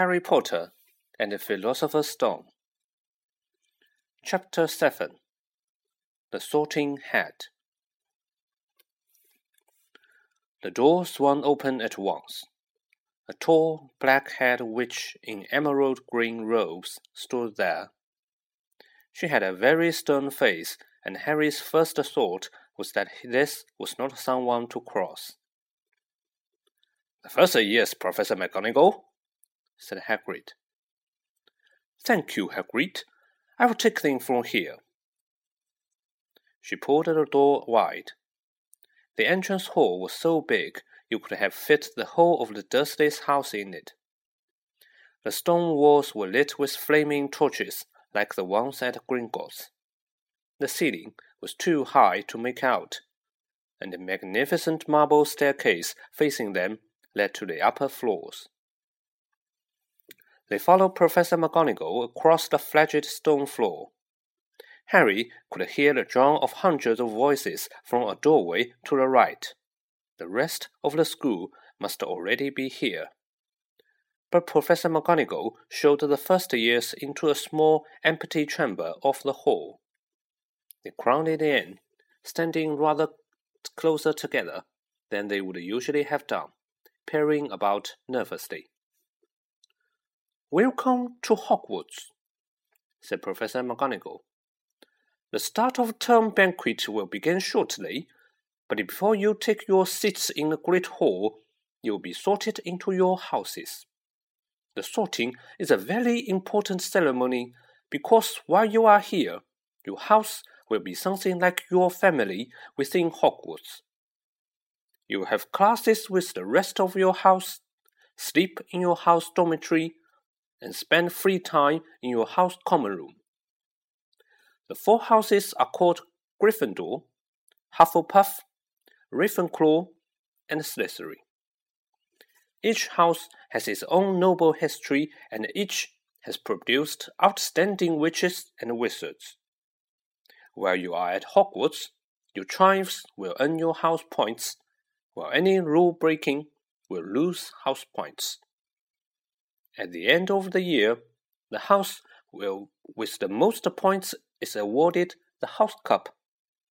Harry Potter and the Philosopher's Stone. Chapter 7 The Sorting Hat. The door swung open at once. A tall, black haired witch in emerald green robes stood there. She had a very stern face, and Harry's first thought was that this was not someone to cross. The first years, Professor McGonagall, said Hagrid. Thank you, Hagrid. I will take them from here. She pulled the door wide. The entrance hall was so big you could have fit the whole of the Dursleys' house in it. The stone walls were lit with flaming torches like the ones at Gringotts. The ceiling was too high to make out, and the magnificent marble staircase facing them led to the upper floors. They followed Professor McGonagall across the flagged stone floor. Harry could hear the drum of hundreds of voices from a doorway to the right. The rest of the school must already be here. But Professor McGonagall showed the first years into a small, empty chamber off the hall. They crowded in, standing rather closer together than they would usually have done peering about nervously. Welcome to Hogwarts, said Professor McGonagall. The start of term banquet will begin shortly, but before you take your seats in the Great Hall, you will be sorted into your houses. The sorting is a very important ceremony because while you are here, your house will be something like your family within Hogwarts. You have classes with the rest of your house, sleep in your house dormitory, and spend free time in your house common room. The four houses are called Gryffindor, Hufflepuff, Ravenclaw, and Slytherin. Each house has its own noble history, and each has produced outstanding witches and wizards. While you are at Hogwarts, your triumphs will earn your house points while any rule breaking will lose house points. At the end of the year, the house will, with the most points is awarded the House Cup,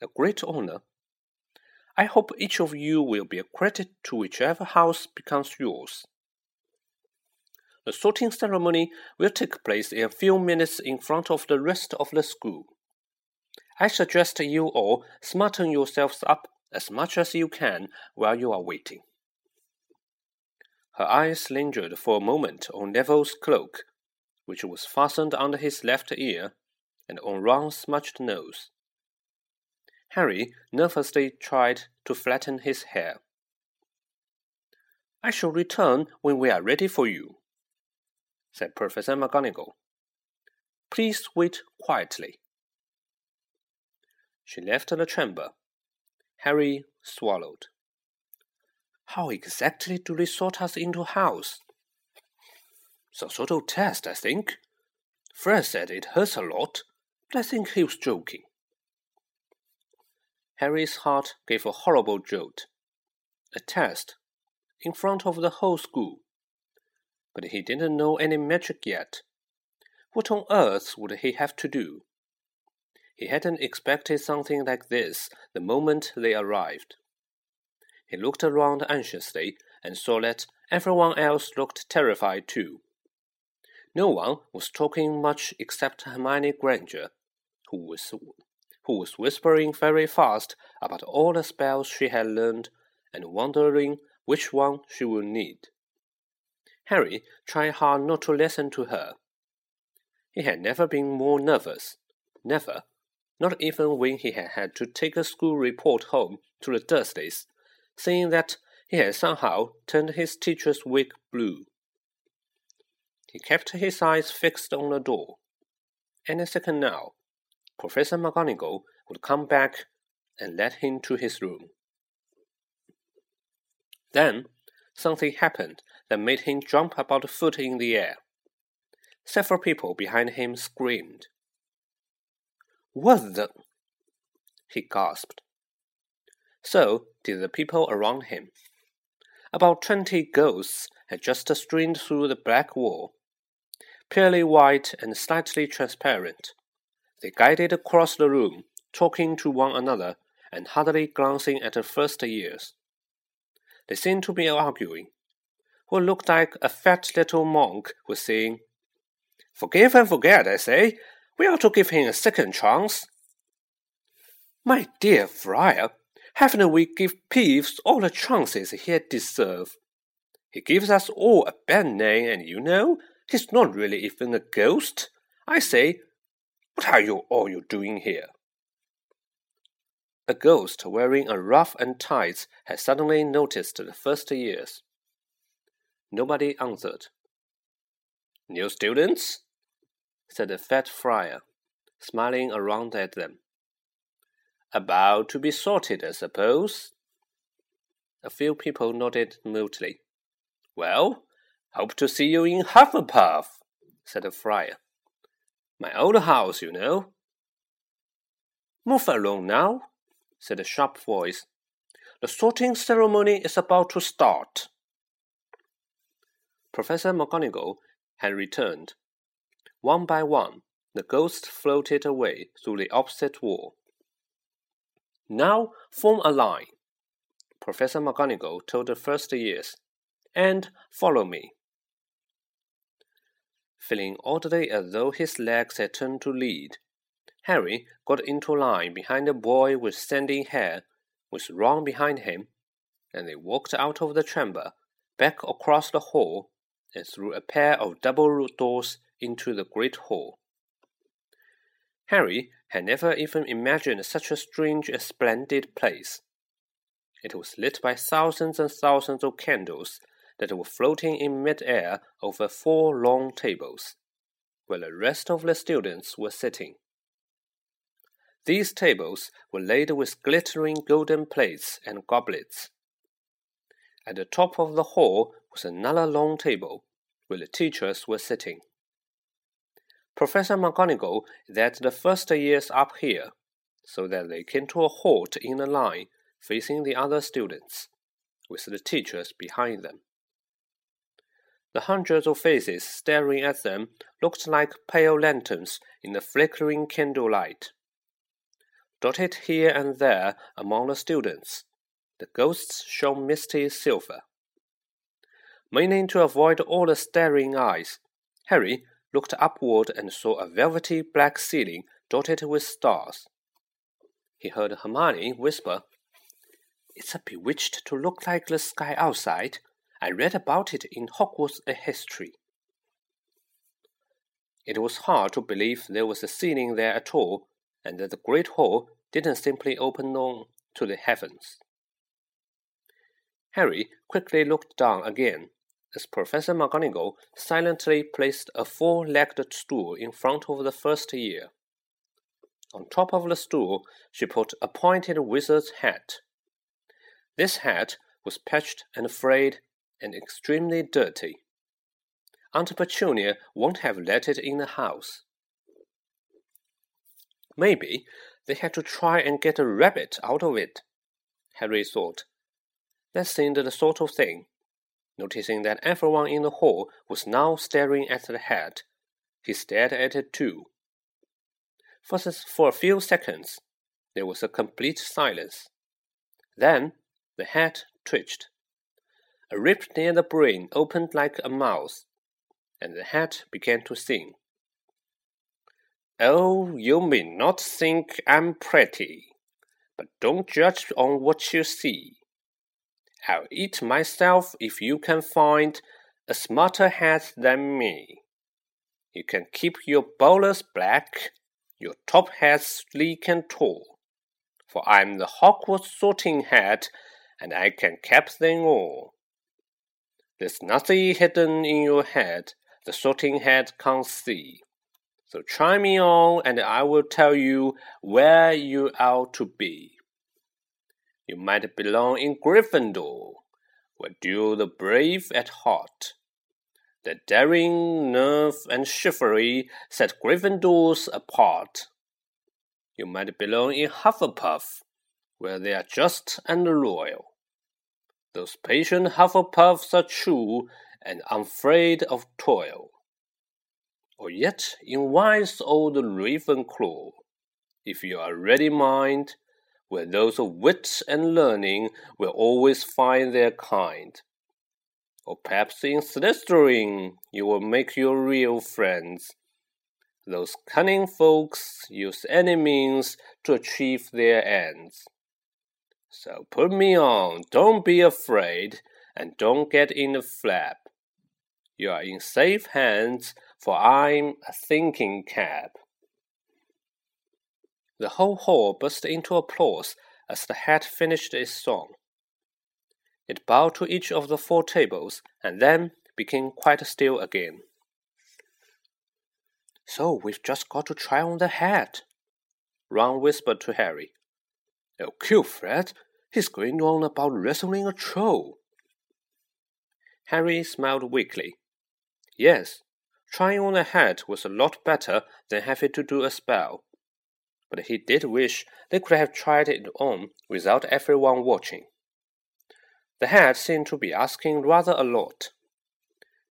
a great honor. I hope each of you will be a credit to whichever house becomes yours. The sorting ceremony will take place in a few minutes in front of the rest of the school. I suggest you all smarten yourselves up as much as you can while you are waiting. Her eyes lingered for a moment on Neville's cloak, which was fastened under his left ear, and on Ron's smudged nose. Harry nervously tried to flatten his hair. I shall return when we are ready for you, said Professor McGonagall. Please wait quietly. She left the chamber Harry swallowed. How exactly do they sort us into house? Some sort of test, I think. Fred said it hurts a lot, but I think he was joking. Harry's heart gave a horrible jolt. A test, in front of the whole school. But he didn't know any magic yet. What on earth would he have to do? He hadn't expected something like this the moment they arrived. He looked around anxiously and saw that everyone else looked terrified too. No one was talking much except Hermione Granger, who was, who was whispering very fast about all the spells she had learned and wondering which one she would need. Harry tried hard not to listen to her. He had never been more nervous, never not even when he had had to take a school report home to the Dursleys, saying that he had somehow turned his teacher's wig blue. He kept his eyes fixed on the door. Any second now, Professor McGonagall would come back and let him to his room. Then something happened that made him jump about a foot in the air. Several people behind him screamed. What the? he gasped. So did the people around him. About twenty ghosts had just streamed through the black wall. Purely white and slightly transparent, they guided across the room, talking to one another and hardly glancing at the first years. They seemed to be arguing. What looked like a fat little monk was saying, Forgive and forget, I say. We ought to give him a second chance. My dear friar, haven't we give Peeves all the chances he deserves? He gives us all a bad name, and you know, he's not really even a ghost. I say, what are you all you doing here? A ghost wearing a ruff and tights had suddenly noticed the first years. Nobody answered. New students? said the fat friar, smiling around at them. About to be sorted, I suppose. A few people nodded mutely. Well, hope to see you in Hufflepuff, said the friar. My old house, you know. Move along now, said a sharp voice. The sorting ceremony is about to start. Professor McGonagall had returned. One by one, the ghosts floated away through the opposite wall. Now form a line, Professor McGonagall told the first years, and follow me. Feeling oddly as though his legs had turned to lead, Harry got into line behind the boy with sandy hair, with Ron behind him, and they walked out of the chamber, back across the hall, and through a pair of double doors into the great hall. Harry had never even imagined such a strange and splendid place. It was lit by thousands and thousands of candles that were floating in mid-air over four long tables, where the rest of the students were sitting. These tables were laid with glittering golden plates and goblets. At the top of the hall was another long table, where the teachers were sitting. Professor McGonagall that the first years up here, so that they came to a halt in a line facing the other students, with the teachers behind them. The hundreds of faces staring at them looked like pale lanterns in the flickering candlelight. Dotted here and there among the students, the ghosts shone misty silver. Meaning to avoid all the staring eyes, Harry looked upward and saw a velvety black ceiling dotted with stars. He heard Hermione whisper, It's a bewitched to look like the sky outside. I read about it in Hogwarts A history. It was hard to believe there was a ceiling there at all, and that the great hall didn't simply open on to the heavens. Harry quickly looked down again as Professor McGonagall silently placed a four legged stool in front of the first year. On top of the stool, she put a pointed wizard's hat. This hat was patched and frayed and extremely dirty. Aunt Petunia won't have let it in the house. Maybe they had to try and get a rabbit out of it, Harry thought. That seemed the sort of thing Noticing that everyone in the hall was now staring at the hat, he stared at it too. For, for a few seconds, there was a complete silence. Then the hat twitched. A rip near the brain opened like a mouth, and the hat began to sing. Oh, you may not think I'm pretty, but don't judge on what you see. I'll eat myself if you can find a smarter hat than me. You can keep your bowlers black, your top hats sleek and tall, for I'm the Hogwarts sorting hat, and I can cap them all. There's nothing hidden in your head the sorting hat can't see. So try me on, and I will tell you where you ought to be. You might belong in Gryffindor, where dwell the brave at heart. The daring, nerve, and chivalry set Gryffindors apart. You might belong in Hufflepuff, where they are just and loyal. Those patient Hufflepuffs are true and unafraid of toil. Or yet, in wise old Ravenclaw, if you are ready mind, where those of wit and learning will always find their kind. Or perhaps in Slytherin you will make your real friends. Those cunning folks use any means to achieve their ends. So put me on, don't be afraid, and don't get in a flap. You are in safe hands, for I'm a thinking cap. The whole hall burst into applause as the hat finished its song. It bowed to each of the four tables and then became quite still again. So we've just got to try on the hat, Ron whispered to Harry. Oh, kill Fred. He's going on about wrestling a troll. Harry smiled weakly. Yes, trying on a hat was a lot better than having to do a spell. But he did wish they could have tried it on without everyone watching. The hat seemed to be asking rather a lot.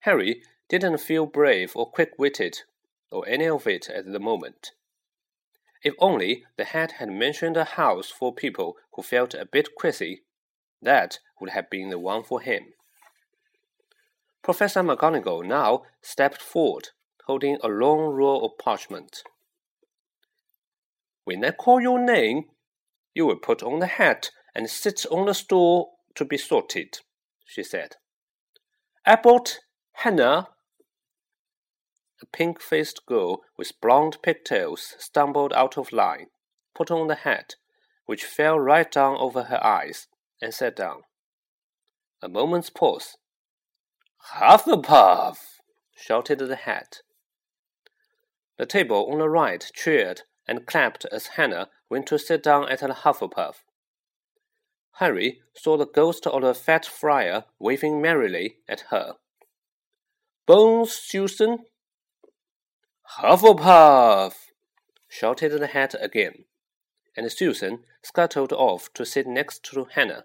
Harry didn't feel brave or quick witted, or any of it at the moment. If only the hat had mentioned a house for people who felt a bit queasy, that would have been the one for him. Professor McGonagall now stepped forward, holding a long roll of parchment. When I call your name, you will put on the hat and sit on the stool to be sorted, she said. Abbott, Hannah. A pink faced girl with blonde pigtails stumbled out of line, put on the hat, which fell right down over her eyes, and sat down. A moment's pause. "Half a Hufflepuff! shouted the hat. The table on the right cheered and clapped as Hannah went to sit down at the Hufflepuff. Harry saw the ghost of the fat friar waving merrily at her. Bones, Susan! Hufflepuff! shouted the hat again, and Susan scuttled off to sit next to Hannah.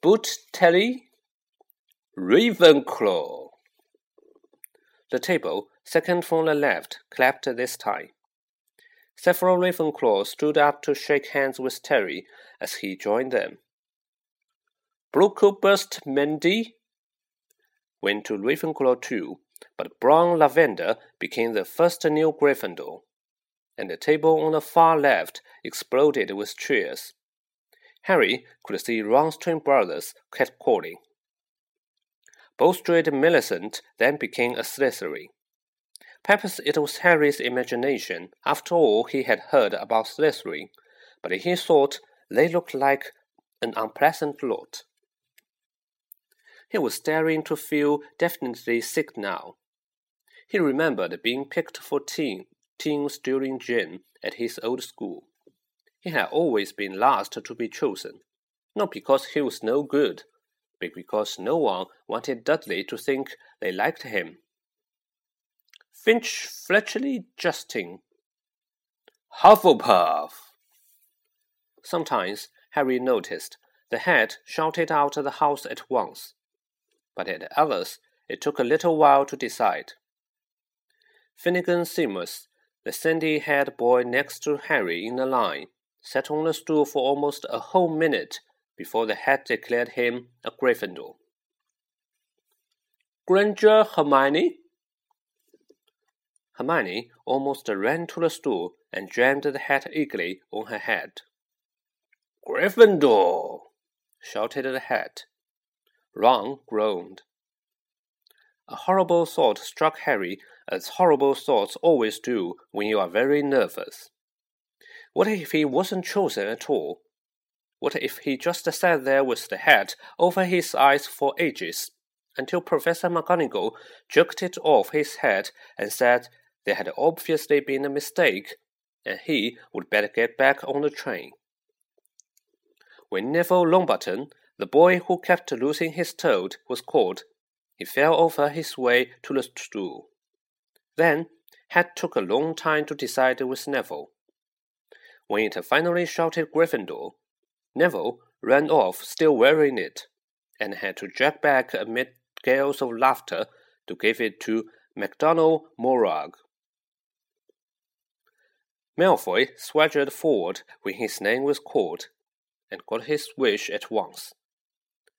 Boot Terry! Ravenclaw. The table, second from the left, clapped this time. Several Ravenclaws stood up to shake hands with Terry as he joined them. Brocklehurst Mendy went to Ravenclaw too, but Brown Lavender became the first new Gryffindor, and the table on the far left exploded with cheers. Harry could see Ron's twin brothers catcalling. Bulstrode Millicent then became a Slytherin. Perhaps it was Harry's imagination. After all he had heard about Slytherin, but he thought they looked like an unpleasant lot. He was starting to feel definitely sick now. He remembered being picked for teen, teams during gym at his old school. He had always been last to be chosen, not because he was no good, but because no one wanted Dudley to think they liked him. Finch Fletchley Justin. Hufflepuff. Sometimes Harry noticed the hat shouted out of the house at once, but at others it took a little while to decide. Finnegan Seamus, the sandy-haired boy next to Harry in the line, sat on the stool for almost a whole minute before the hat declared him a Gryffindor. Granger Hermione? Hermione almost ran to the stool and jammed the hat eagerly on her head. Gryffindor! shouted the hat. Ron groaned. A horrible thought struck Harry, as horrible thoughts always do when you are very nervous. What if he wasn't chosen at all? What if he just sat there with the hat over his eyes for ages, until Professor McGonagall jerked it off his head and said there had obviously been a mistake, and he would better get back on the train. When Neville Longbottom, the boy who kept losing his toad, was called, he fell over his way to the stool. Then, Hat took a long time to decide with Neville. When it finally shouted Gryffindor, Neville ran off, still wearing it, and had to drag back amid gales of laughter to give it to MacDonald Morag. Malfoy swaggered forward when his name was called, and got his wish at once.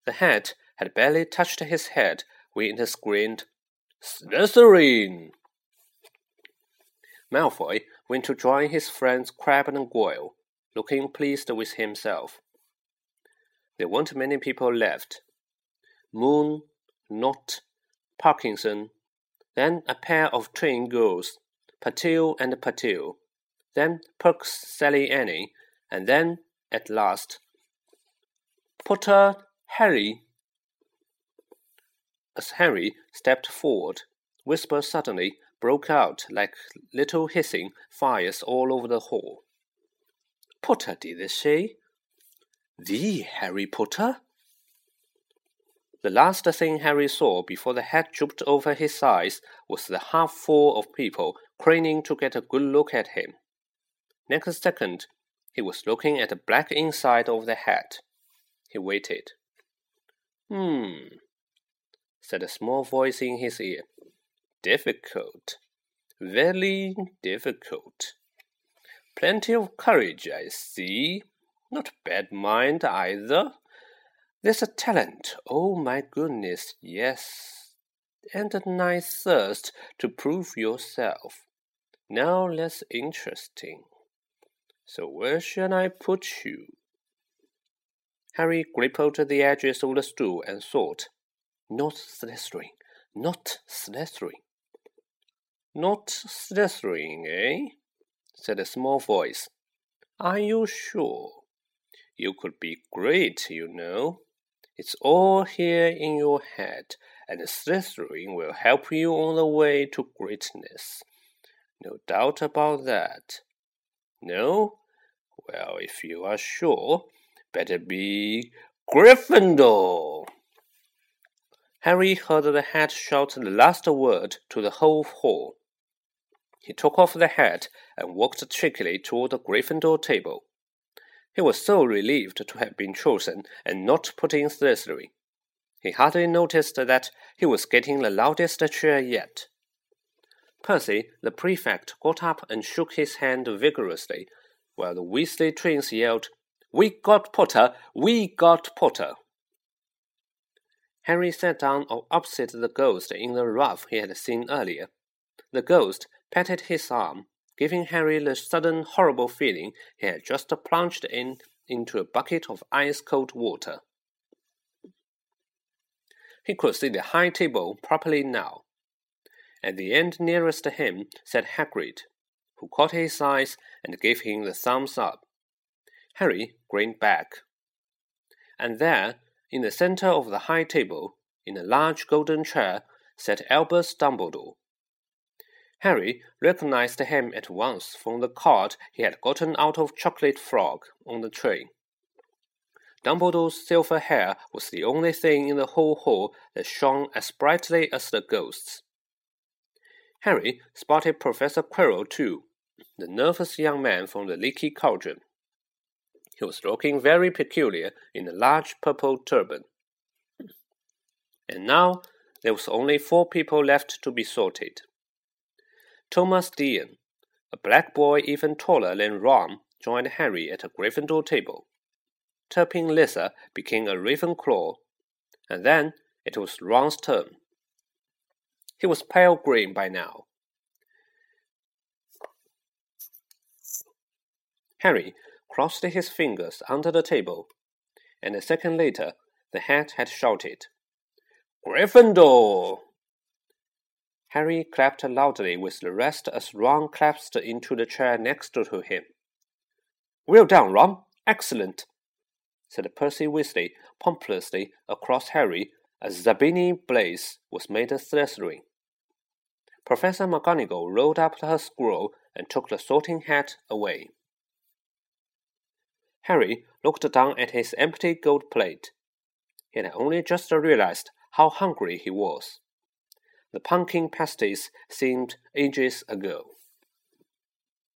The hat had barely touched his head when it screamed, Slytherin! Malfoy went to join his friends Crabbe and Goyle, looking pleased with himself. There weren't many people left. Moon, Nott, Parkinson, then a pair of twin girls, Patil and Patil, then Perks Sally Annie, and then, at last, Potter Harry. As Harry stepped forward, whispers suddenly broke out like little hissing fires all over the hall. Potter, did this, she? The Harry Potter? The last thing Harry saw before the hat drooped over his eyes was the half full of people craning to get a good look at him. Next second, he was looking at the black inside of the hat. He waited. Hmm, said a small voice in his ear. Difficult. Very difficult. Plenty of courage, I see. Not bad mind either. There's a talent, oh my goodness, yes. And a nice thirst to prove yourself. Now that's interesting. So where shall I put you? Harry gripped the edges of the stool and thought. Not Slytherin, not Slytherin. Not Slytherin, eh? said a small voice. Are you sure? You could be great, you know. It's all here in your head, and Slytherin will help you on the way to greatness. No doubt about that. No? Well, if you are sure, better be Gryffindor. Harry heard the hat shout the last word to the whole hall. He took off the hat and walked trickily toward the Gryffindor table. He was so relieved to have been chosen and not put in Slytherin. He hardly noticed that he was getting the loudest cheer yet. Percy, the prefect, got up and shook his hand vigorously, while the Weasley twins yelled, We got Potter! We got Potter! Harry sat down opposite the ghost in the ruff he had seen earlier. The ghost patted his arm, giving Harry the sudden horrible feeling he had just plunged in into a bucket of ice cold water. He could see the high table properly now. At the end nearest him sat Hagrid, who caught his eyes and gave him the thumbs up. Harry grinned back. And there, in the center of the high table, in a large golden chair, sat Albus Dumbledore. Harry recognized him at once from the card he had gotten out of Chocolate Frog on the train. Dumbledore's silver hair was the only thing in the whole hall that shone as brightly as the ghost's. Harry spotted Professor Quirrell too, the nervous young man from the leaky cauldron. He was looking very peculiar in a large purple turban. And now there was only four people left to be sorted. Thomas Dean, a black boy even taller than Ron, joined Harry at a Gryffindor table. Turpin Lisa became a Ravenclaw, and then it was Ron's turn. He was pale green by now. Harry crossed his fingers under the table, and a second later the hat had shouted, Gryffindor! Harry clapped loudly with the rest as Ron collapsed into the chair next to him. Well done, Ron! Excellent! said Percy Weasley pompously across Harry as Zabini Blaise was made a Slytherin. Professor McGonagall rolled up her scroll and took the sorting hat away. Harry looked down at his empty gold plate. He had only just realized how hungry he was. The pumpkin pasties seemed ages ago.